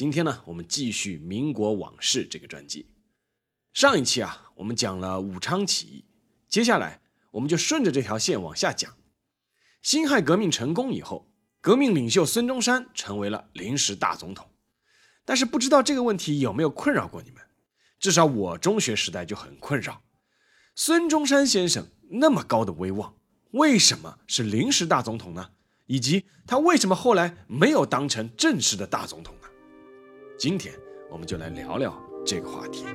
今天呢，我们继续民国往事这个专辑。上一期啊，我们讲了武昌起义，接下来我们就顺着这条线往下讲。辛亥革命成功以后，革命领袖孙中山成为了临时大总统。但是不知道这个问题有没有困扰过你们？至少我中学时代就很困扰。孙中山先生那么高的威望，为什么是临时大总统呢？以及他为什么后来没有当成正式的大总统？今天我们就来聊聊这个话题。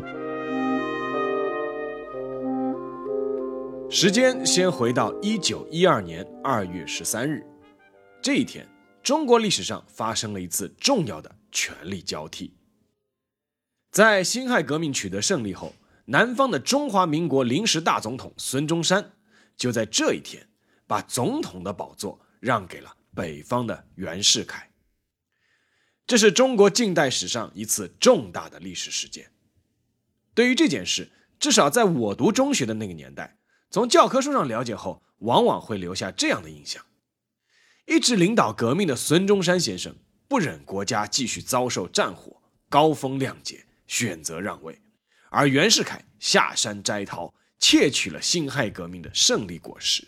时间先回到一九一二年二月十三日，这一天，中国历史上发生了一次重要的权力交替。在辛亥革命取得胜利后，南方的中华民国临时大总统孙中山就在这一天把总统的宝座。让给了北方的袁世凯，这是中国近代史上一次重大的历史事件。对于这件事，至少在我读中学的那个年代，从教科书上了解后，往往会留下这样的印象：一直领导革命的孙中山先生不忍国家继续遭受战火，高风亮节，选择让位；而袁世凯下山摘桃，窃取了辛亥革命的胜利果实。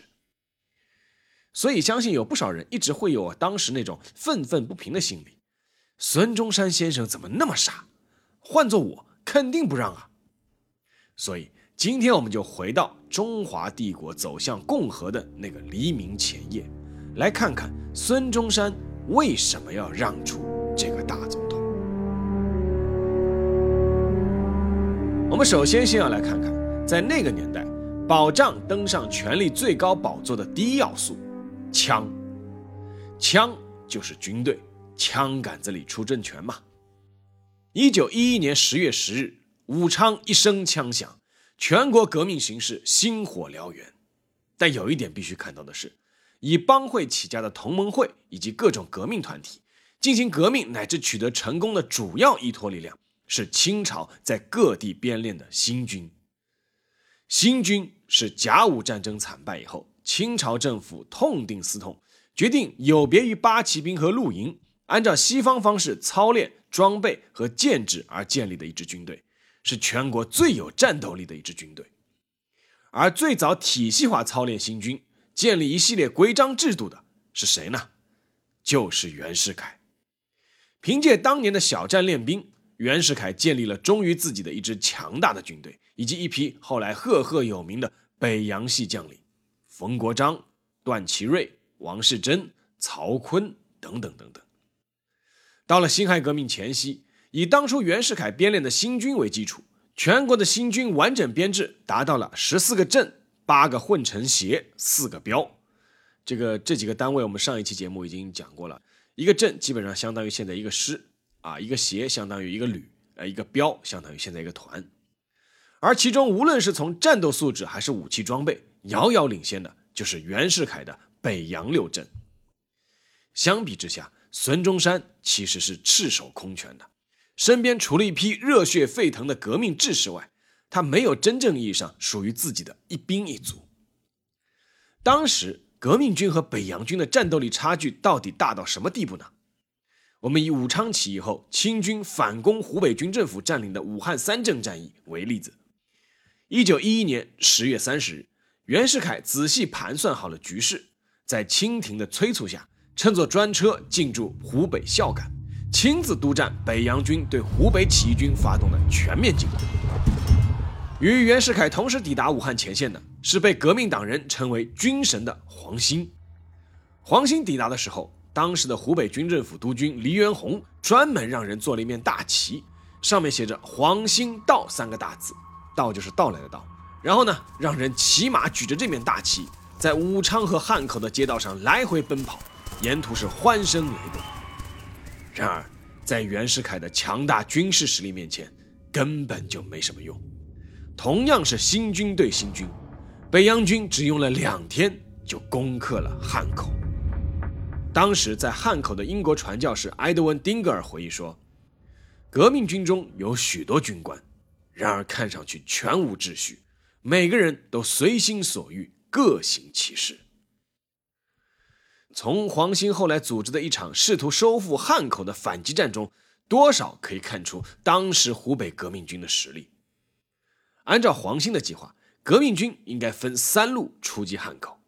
所以，相信有不少人一直会有当时那种愤愤不平的心理。孙中山先生怎么那么傻？换做我，肯定不让啊！所以，今天我们就回到中华帝国走向共和的那个黎明前夜，来看看孙中山为什么要让出这个大总统。我们首先先要来看看，在那个年代，保障登上权力最高宝座的第一要素。枪，枪就是军队，枪杆子里出政权嘛。一九一一年十月十日，武昌一声枪响，全国革命形势星火燎原。但有一点必须看到的是，以帮会起家的同盟会以及各种革命团体进行革命乃至取得成功的主要依托力量，是清朝在各地编练的新军。新军是甲午战争惨败以后。清朝政府痛定思痛，决定有别于八旗兵和陆营，按照西方方式操练、装备和建制而建立的一支军队，是全国最有战斗力的一支军队。而最早体系化操练新军、建立一系列规章制度的是谁呢？就是袁世凯。凭借当年的小战练兵，袁世凯建立了忠于自己的一支强大的军队，以及一批后来赫赫有名的北洋系将领。冯国璋、段祺瑞、王士珍、曹锟等等等等。到了辛亥革命前夕，以当初袁世凯编练的新军为基础，全国的新军完整编制达到了十四个镇、八个混成协、四个标。这个这几个单位，我们上一期节目已经讲过了。一个镇基本上相当于现在一个师啊，一个协相当于一个旅，呃，一个标相当于现在一个团。而其中，无论是从战斗素质还是武器装备，遥遥领先的就是袁世凯的北洋六镇。相比之下，孙中山其实是赤手空拳的，身边除了一批热血沸腾的革命志士外，他没有真正意义上属于自己的一兵一卒。当时革命军和北洋军的战斗力差距到底大到什么地步呢？我们以武昌起义后清军反攻湖北军政府占领的武汉三镇战役为例子。一九一一年十月三十日，袁世凯仔细盘算好了局势，在清廷的催促下，乘坐专车进驻湖北孝感，亲自督战北洋军对湖北起义军发动的全面进攻。与袁世凯同时抵达武汉前线的是被革命党人称为“军神”的黄兴。黄兴抵达的时候，当时的湖北军政府督军黎元洪专门让人做了一面大旗，上面写着“黄兴到”三个大字。到就是到来的到，然后呢，让人骑马举着这面大旗，在武昌和汉口的街道上来回奔跑，沿途是欢声雷动。然而，在袁世凯的强大军事实力面前，根本就没什么用。同样是新军对新军，北洋军只用了两天就攻克了汉口。当时在汉口的英国传教士埃德温·丁格尔回忆说：“革命军中有许多军官，然而看上去全无秩序，每个人都随心所欲，各行其事。”从黄兴后来组织的一场试图收复汉口的反击战中，多少可以看出当时湖北革命军的实力。按照黄兴的计划，革命军应该分三路出击汉口。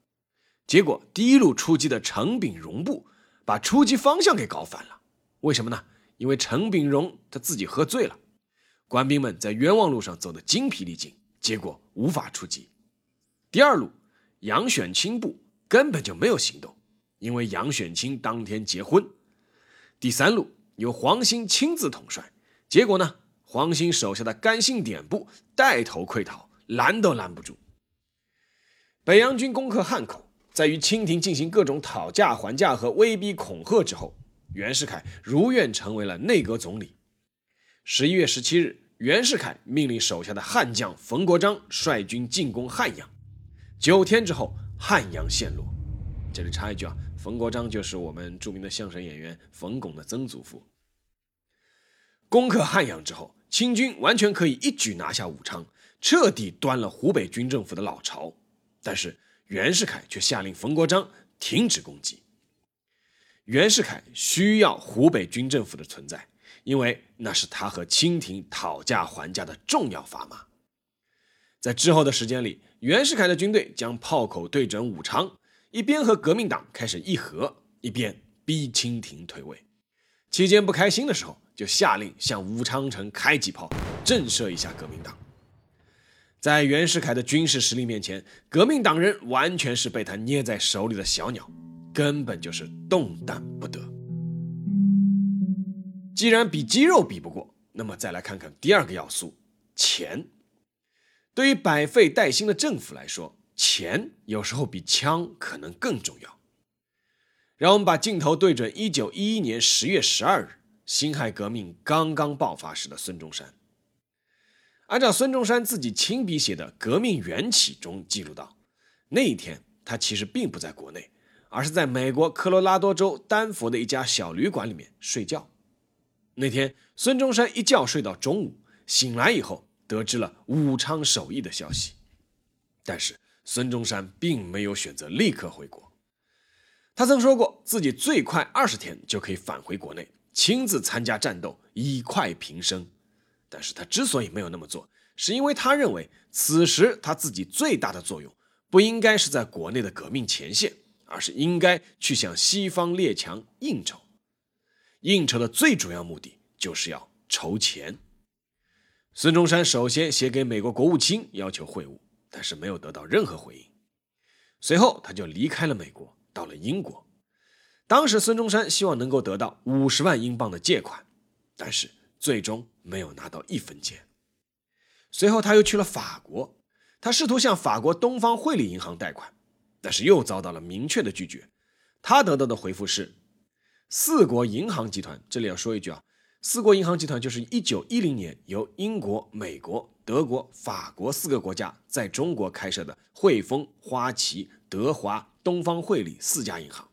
结果，第一路出击的陈炳荣部把出击方向给搞反了。为什么呢？因为陈炳荣他自己喝醉了，官兵们在冤枉路上走得精疲力尽，结果无法出击。第二路，杨选清部根本就没有行动，因为杨选清当天结婚。第三路由黄兴亲自统帅，结果呢？黄兴手下的甘兴典部带头溃逃，拦都拦不住。北洋军攻克汉口，在与清廷进行各种讨价还价和威逼恐吓之后，袁世凯如愿成为了内阁总理。十一月十七日，袁世凯命令手下的悍将冯国璋率军进攻汉阳。九天之后，汉阳陷落。这里插一句啊，冯国璋就是我们著名的相声演员冯巩的曾祖父。攻克汉阳之后。清军完全可以一举拿下武昌，彻底端了湖北军政府的老巢。但是袁世凯却下令冯国璋停止攻击。袁世凯需要湖北军政府的存在，因为那是他和清廷讨价还价的重要砝码。在之后的时间里，袁世凯的军队将炮口对准武昌，一边和革命党开始议和，一边逼清廷退位。期间不开心的时候。就下令向武昌城开几炮，震慑一下革命党。在袁世凯的军事实力面前，革命党人完全是被他捏在手里的小鸟，根本就是动弹不得。既然比肌肉比不过，那么再来看看第二个要素——钱。对于百废待兴的政府来说，钱有时候比枪可能更重要。让我们把镜头对准一九一一年十月十二日。辛亥革命刚刚爆发时的孙中山，按照孙中山自己亲笔写的《革命缘起》中记录到，那一天他其实并不在国内，而是在美国科罗拉多州丹佛的一家小旅馆里面睡觉。那天，孙中山一觉睡到中午，醒来以后得知了武昌首义的消息，但是孙中山并没有选择立刻回国，他曾说过自己最快二十天就可以返回国内。亲自参加战斗，以快平生。但是他之所以没有那么做，是因为他认为此时他自己最大的作用不应该是在国内的革命前线，而是应该去向西方列强应酬。应酬的最主要目的就是要筹钱。孙中山首先写给美国国务卿要求会晤，但是没有得到任何回应。随后他就离开了美国，到了英国。当时孙中山希望能够得到五十万英镑的借款，但是最终没有拿到一分钱。随后他又去了法国，他试图向法国东方汇理银行贷款，但是又遭到了明确的拒绝。他得到的回复是：四国银行集团。这里要说一句啊，四国银行集团就是一九一零年由英国、美国、德国、法国四个国家在中国开设的汇丰、花旗、德华、东方汇理四家银行。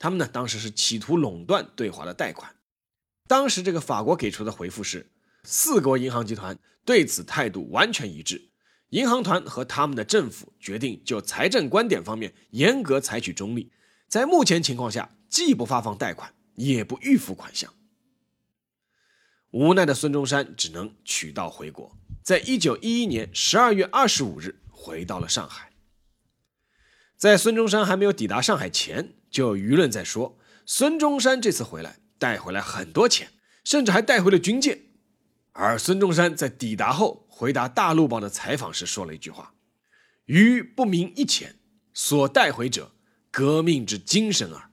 他们呢，当时是企图垄断对华的贷款。当时这个法国给出的回复是，四国银行集团对此态度完全一致，银行团和他们的政府决定就财政观点方面严格采取中立，在目前情况下，既不发放贷款，也不预付款项。无奈的孙中山只能取道回国，在一九一一年十二月二十五日回到了上海。在孙中山还没有抵达上海前，就有舆论在说，孙中山这次回来带回来很多钱，甚至还带回了军舰。而孙中山在抵达后回答《大陆报》的采访时说了一句话：“余不明一钱，所带回者，革命之精神耳。”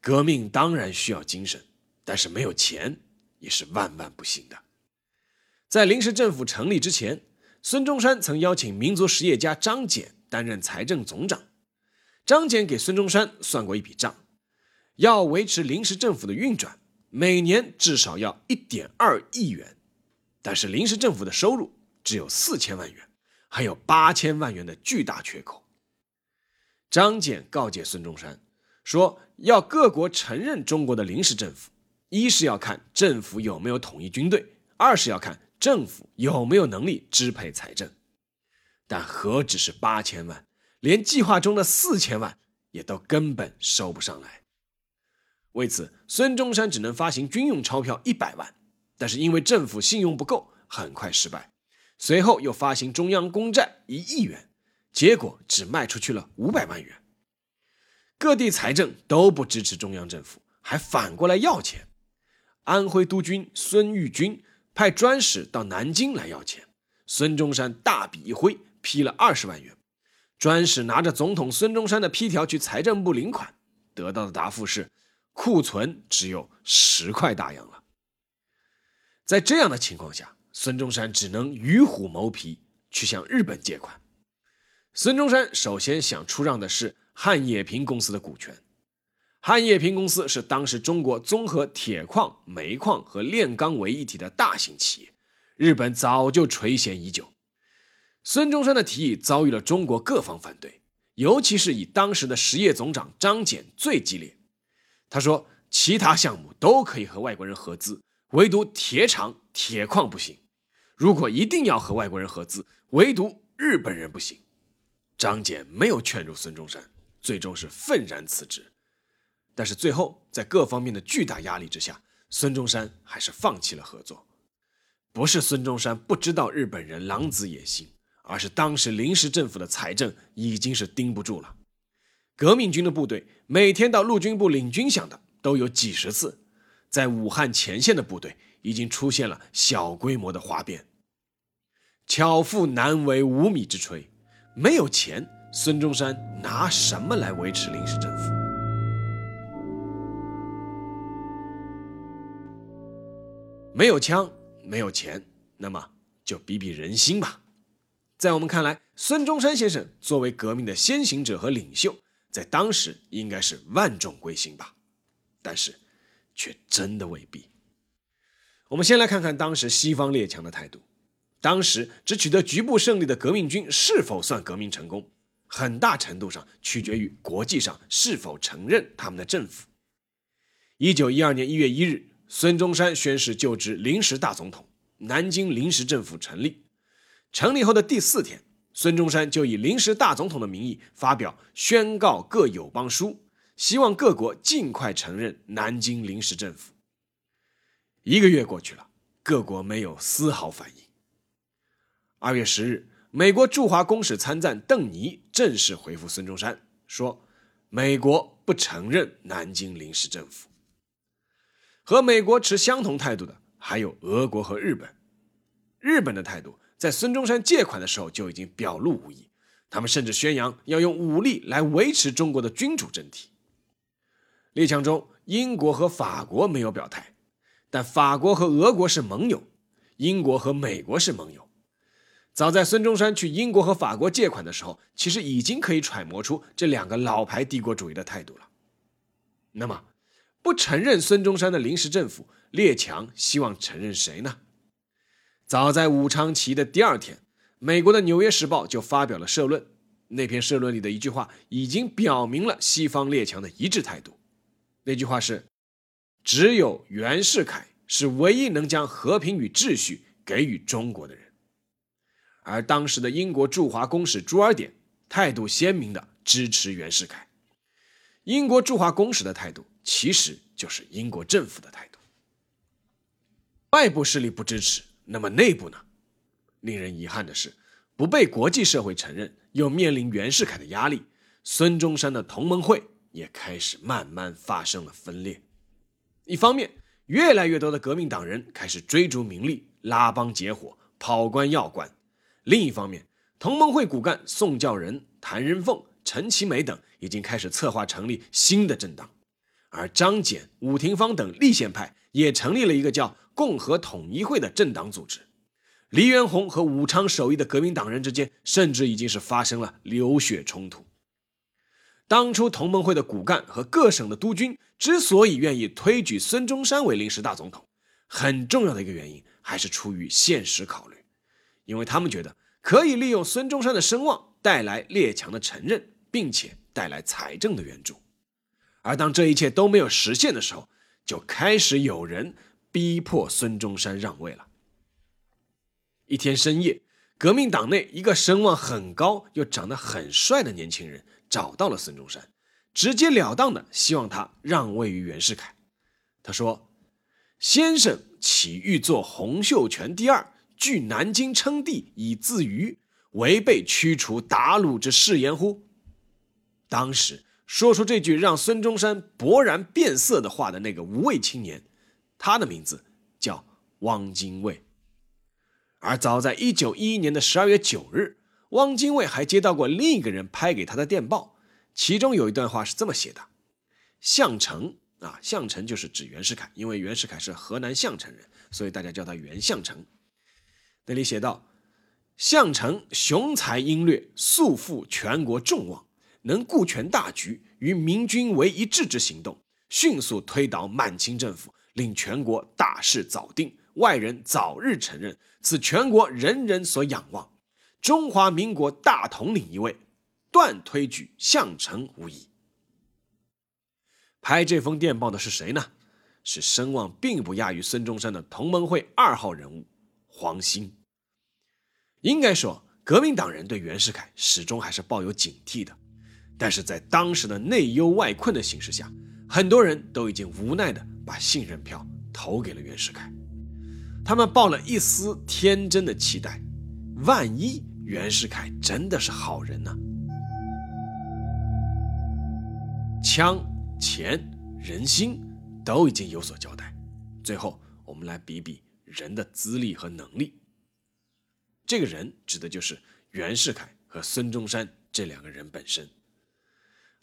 革命当然需要精神，但是没有钱也是万万不行的。在临时政府成立之前，孙中山曾邀请民族实业家张謇。担任财政总长，张謇给孙中山算过一笔账，要维持临时政府的运转，每年至少要一点二亿元，但是临时政府的收入只有四千万元，还有八千万元的巨大缺口。张謇告诫孙中山说：“要各国承认中国的临时政府，一是要看政府有没有统一军队，二是要看政府有没有能力支配财政。但何止是八千万，连计划中的四千万也都根本收不上来。为此，孙中山只能发行军用钞票一百万，但是因为政府信用不够，很快失败。随后又发行中央公债一亿元。”结果只卖出去了五百万元，各地财政都不支持中央政府，还反过来要钱。安徽督军孙玉军派专使到南京来要钱，孙中山大笔一挥，批了二十万元。专使拿着总统孙中山的批条去财政部领款，得到的答复是库存只有十块大洋了。在这样的情况下，孙中山只能与虎谋皮，去向日本借款。孙中山首先想出让的是汉冶萍公司的股权。汉冶萍公司是当时中国综合铁矿、煤矿和炼钢为一体的大型企业，日本早就垂涎已久。孙中山的提议遭遇了中国各方反对，尤其是以当时的实业总长张謇最激烈。他说：“其他项目都可以和外国人合资，唯独铁厂、铁矿不行。如果一定要和外国人合资，唯独日本人不行。”张謇没有劝住孙中山，最终是愤然辞职。但是最后，在各方面的巨大压力之下，孙中山还是放弃了合作。不是孙中山不知道日本人狼子野心，而是当时临时政府的财政已经是盯不住了。革命军的部队每天到陆军部领军饷的都有几十次，在武汉前线的部队已经出现了小规模的哗变。巧妇难为无米之炊。没有钱，孙中山拿什么来维持临时政府？没有枪，没有钱，那么就比比人心吧。在我们看来，孙中山先生作为革命的先行者和领袖，在当时应该是万众归心吧，但是却真的未必。我们先来看看当时西方列强的态度。当时只取得局部胜利的革命军是否算革命成功，很大程度上取决于国际上是否承认他们的政府。一九一二年一月一日，孙中山宣誓就职临时大总统，南京临时政府成立。成立后的第四天，孙中山就以临时大总统的名义发表宣告各友邦书，希望各国尽快承认南京临时政府。一个月过去了，各国没有丝毫反应。二月十日，美国驻华公使参赞邓尼正式回复孙中山说：“美国不承认南京临时政府。”和美国持相同态度的还有俄国和日本。日本的态度在孙中山借款的时候就已经表露无遗，他们甚至宣扬要用武力来维持中国的君主政体。列强中，英国和法国没有表态，但法国和俄国是盟友，英国和美国是盟友。早在孙中山去英国和法国借款的时候，其实已经可以揣摩出这两个老牌帝国主义的态度了。那么，不承认孙中山的临时政府，列强希望承认谁呢？早在武昌起义的第二天，美国的《纽约时报》就发表了社论。那篇社论里的一句话，已经表明了西方列强的一致态度。那句话是：“只有袁世凯是唯一能将和平与秩序给予中国的人。”而当时的英国驻华公使朱尔典态度鲜明的支持袁世凯。英国驻华公使的态度其实就是英国政府的态度。外部势力不支持，那么内部呢？令人遗憾的是，不被国际社会承认，又面临袁世凯的压力，孙中山的同盟会也开始慢慢发生了分裂。一方面，越来越多的革命党人开始追逐名利，拉帮结伙，跑官要官。另一方面，同盟会骨干宋教仁、谭仁凤、陈其美等已经开始策划成立新的政党，而张謇、伍廷芳等立宪派也成立了一个叫“共和统一会”的政党组织。黎元洪和武昌首义的革命党人之间，甚至已经是发生了流血冲突。当初同盟会的骨干和各省的督军之所以愿意推举孙中山为临时大总统，很重要的一个原因还是出于现实考虑，因为他们觉得可以利用孙中山的声望带来列强的承认，并且带来财政的援助。而当这一切都没有实现的时候，就开始有人逼迫孙中山让位了。一天深夜，革命党内一个声望很高又长得很帅的年轻人找到了孙中山，直截了当的希望他让位于袁世凯。他说：“先生岂欲做洪秀全第二，据南京称帝以自娱，违背驱除鞑虏之誓言乎？”当时。说出这句让孙中山勃然变色的话的那个无畏青年，他的名字叫汪精卫。而早在一九一一年的十二月九日，汪精卫还接到过另一个人拍给他的电报，其中有一段话是这么写的：“项城啊，项城就是指袁世凯，因为袁世凯是河南项城人，所以大家叫他袁项城。”那里写道：“项城雄才英略，素负全国众望。”能顾全大局，与明军为一致之行动，迅速推倒满清政府，令全国大事早定，外人早日承认，此全国人人所仰望。中华民国大统领一位，断推举项城无疑。拍这封电报的是谁呢？是声望并不亚于孙中山的同盟会二号人物黄兴。应该说，革命党人对袁世凯始终还是抱有警惕的。但是在当时的内忧外困的形势下，很多人都已经无奈的把信任票投给了袁世凯。他们抱了一丝天真的期待：万一袁世凯真的是好人呢？枪、钱、人心都已经有所交代，最后我们来比比人的资历和能力。这个人指的就是袁世凯和孙中山这两个人本身。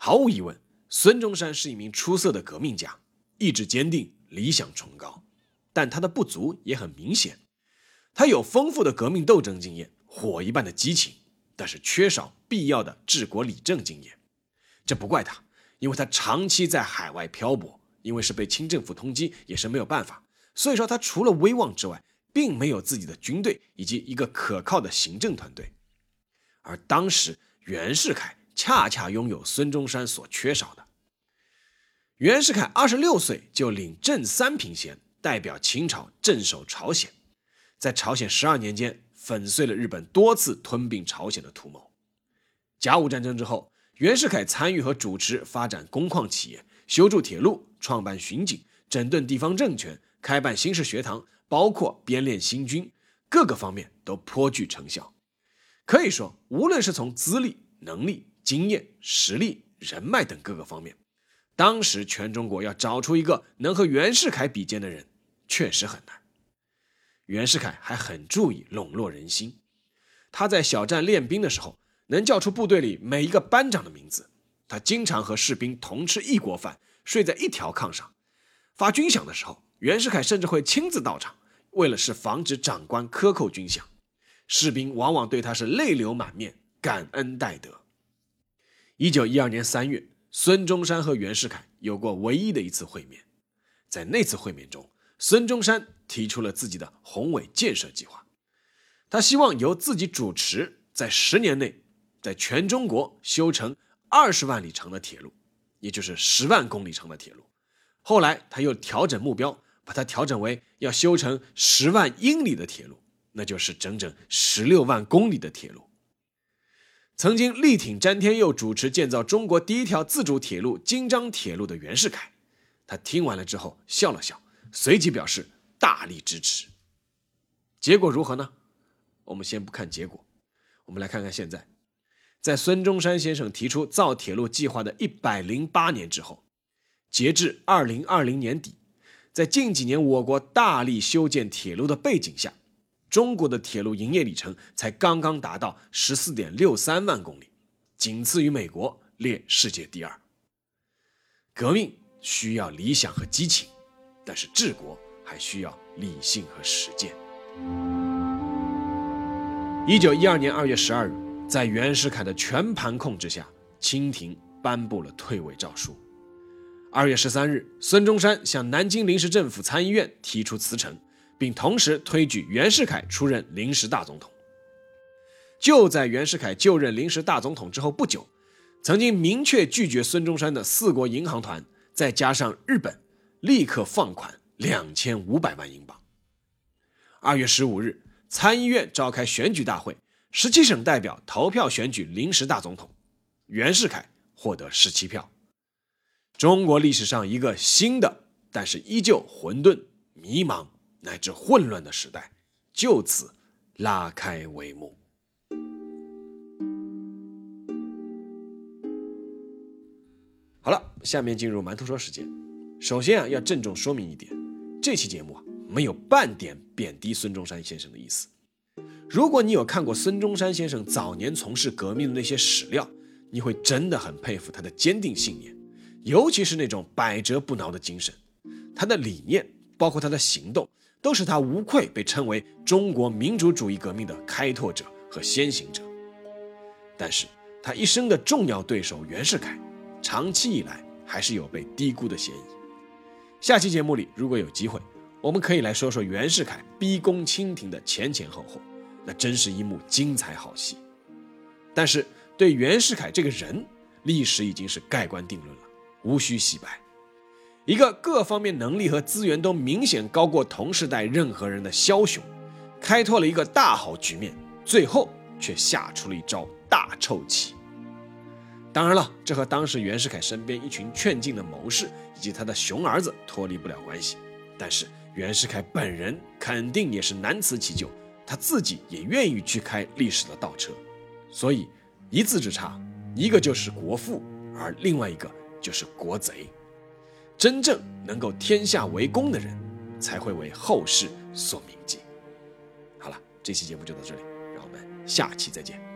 毫无疑问，孙中山是一名出色的革命家，意志坚定，理想崇高。但他的不足也很明显，他有丰富的革命斗争经验，火一般的激情，但是缺少必要的治国理政经验。这不怪他，因为他长期在海外漂泊，因为是被清政府通缉，也是没有办法。所以说，他除了威望之外，并没有自己的军队以及一个可靠的行政团队。而当时袁世凯。恰恰拥有孙中山所缺少的。袁世凯二十六岁就领正三品衔，代表清朝镇守朝鲜，在朝鲜十二年间粉碎了日本多次吞并朝鲜的图谋。甲午战争之后，袁世凯参与和主持发展工矿企业、修筑铁路、创办巡警、整顿地方政权、开办新式学堂，包括编练新军，各个方面都颇具成效。可以说，无论是从资历、能力，经验、实力、人脉等各个方面，当时全中国要找出一个能和袁世凯比肩的人，确实很难。袁世凯还很注意笼络人心，他在小站练兵的时候，能叫出部队里每一个班长的名字。他经常和士兵同吃一锅饭，睡在一条炕上。发军饷的时候，袁世凯甚至会亲自到场，为了是防止长官克扣军饷，士兵往往对他是泪流满面，感恩戴德。一九一二年三月，孙中山和袁世凯有过唯一的一次会面。在那次会面中，孙中山提出了自己的宏伟建设计划。他希望由自己主持，在十年内，在全中国修成二十万里长的铁路，也就是十万公里长的铁路。后来他又调整目标，把它调整为要修成十万英里的铁路，那就是整整十六万公里的铁路。曾经力挺詹天佑主持建造中国第一条自主铁路京张铁路的袁世凯，他听完了之后笑了笑，随即表示大力支持。结果如何呢？我们先不看结果，我们来看看现在，在孙中山先生提出造铁路计划的一百零八年之后，截至二零二零年底，在近几年我国大力修建铁路的背景下。中国的铁路营业里程才刚刚达到十四点六三万公里，仅次于美国，列世界第二。革命需要理想和激情，但是治国还需要理性和实践。一九一二年二月十二日，在袁世凯的全盘控制下，清廷颁布了退位诏书。二月十三日，孙中山向南京临时政府参议院提出辞呈，并同时推举袁世凯出任临时大总统。就在袁世凯就任临时大总统之后不久，曾经明确拒绝孙中山的四国银行团，再加上日本，立刻放款两千五百万英镑。二月十五日，参议院召开选举大会，十七省代表投票选举临时大总统，袁世凯获得十七票。中国历史上一个新的，但是依旧混沌、迷茫乃至混乱的时代，就此拉开帷幕。好了，下面进入馒头说时间。首先啊，要郑重说明一点，这期节目啊没有半点贬低孙中山先生的意思。如果你有看过孙中山先生早年从事革命的那些史料，你会真的很佩服他的坚定信念，尤其是那种百折不挠的精神。他的理念，包括他的行动，都使他无愧被称为中国民主主义革命的开拓者和先行者。但是他一生的重要对手袁世凯。长期以来还是有被低估的嫌疑。下期节目里，如果有机会，我们可以来说说袁世凯逼宫清廷的前前后后，那真是一幕精彩好戏。但是对袁世凯这个人，历史已经是盖棺定论了，无需洗白。一个各方面能力和资源都明显高过同时代任何人的枭雄，开拓了一个大好局面，最后却下出了一招大臭棋。当然了，这和当时袁世凯身边一群劝进的谋士以及他的熊儿子脱离不了关系。但是袁世凯本人肯定也是难辞其咎，他自己也愿意去开历史的倒车。所以一字之差，一个就是国父，而另外一个就是国贼。真正能够天下为公的人，才会为后世所铭记。好了，这期节目就到这里，让我们下期再见。